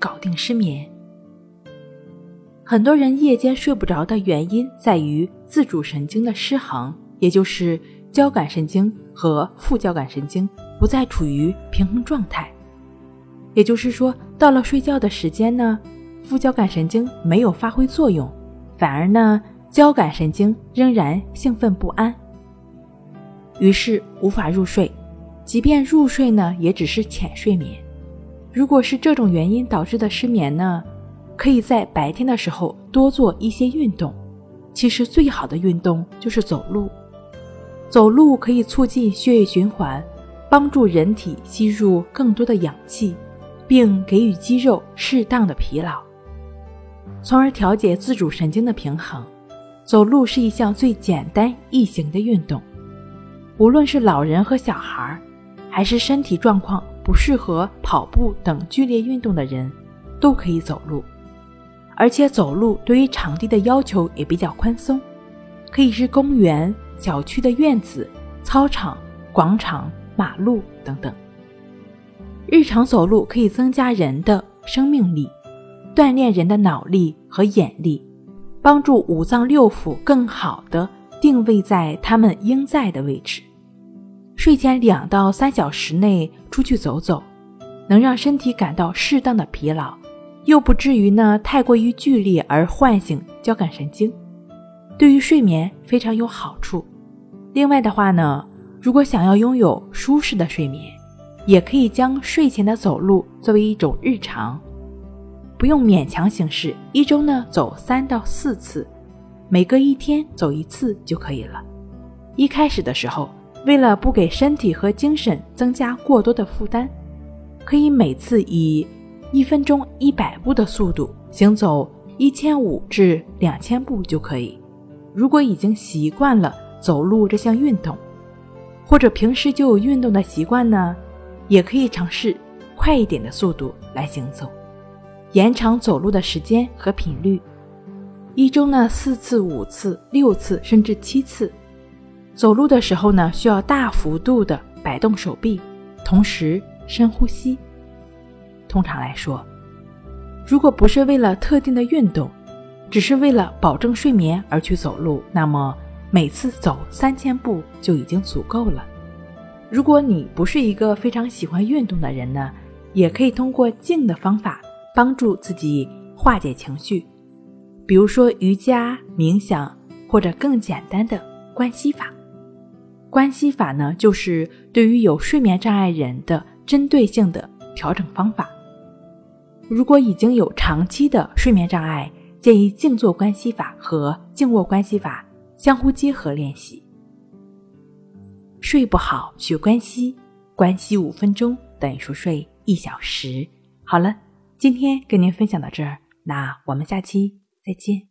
搞定失眠，很多人夜间睡不着的原因在于自主神经的失衡，也就是交感神经和副交感神经不再处于平衡状态。也就是说，到了睡觉的时间呢，副交感神经没有发挥作用，反而呢，交感神经仍然兴奋不安，于是无法入睡。即便入睡呢，也只是浅睡眠。如果是这种原因导致的失眠呢，可以在白天的时候多做一些运动。其实最好的运动就是走路，走路可以促进血液循环，帮助人体吸入更多的氧气，并给予肌肉适当的疲劳，从而调节自主神经的平衡。走路是一项最简单易行的运动，无论是老人和小孩，还是身体状况。不适合跑步等剧烈运动的人，都可以走路，而且走路对于场地的要求也比较宽松，可以是公园、小区的院子、操场、广场、马路等等。日常走路可以增加人的生命力，锻炼人的脑力和眼力，帮助五脏六腑更好的定位在他们应在的位置。睡前两到三小时内出去走走，能让身体感到适当的疲劳，又不至于呢太过于剧烈而唤醒交感神经，对于睡眠非常有好处。另外的话呢，如果想要拥有舒适的睡眠，也可以将睡前的走路作为一种日常，不用勉强形式，一周呢走三到四次，每隔一天走一次就可以了。一开始的时候。为了不给身体和精神增加过多的负担，可以每次以一分钟一百步的速度行走一千五至两千步就可以。如果已经习惯了走路这项运动，或者平时就有运动的习惯呢，也可以尝试快一点的速度来行走，延长走路的时间和频率。一周呢四次、五次、六次，甚至七次。走路的时候呢，需要大幅度的摆动手臂，同时深呼吸。通常来说，如果不是为了特定的运动，只是为了保证睡眠而去走路，那么每次走三千步就已经足够了。如果你不是一个非常喜欢运动的人呢，也可以通过静的方法帮助自己化解情绪，比如说瑜伽、冥想，或者更简单的关系法。关系法呢，就是对于有睡眠障碍人的针对性的调整方法。如果已经有长期的睡眠障碍，建议静坐关系法和静卧关系法相互结合练习。睡不好学关系，关系五分钟等于熟睡一小时。好了，今天跟您分享到这儿，那我们下期再见。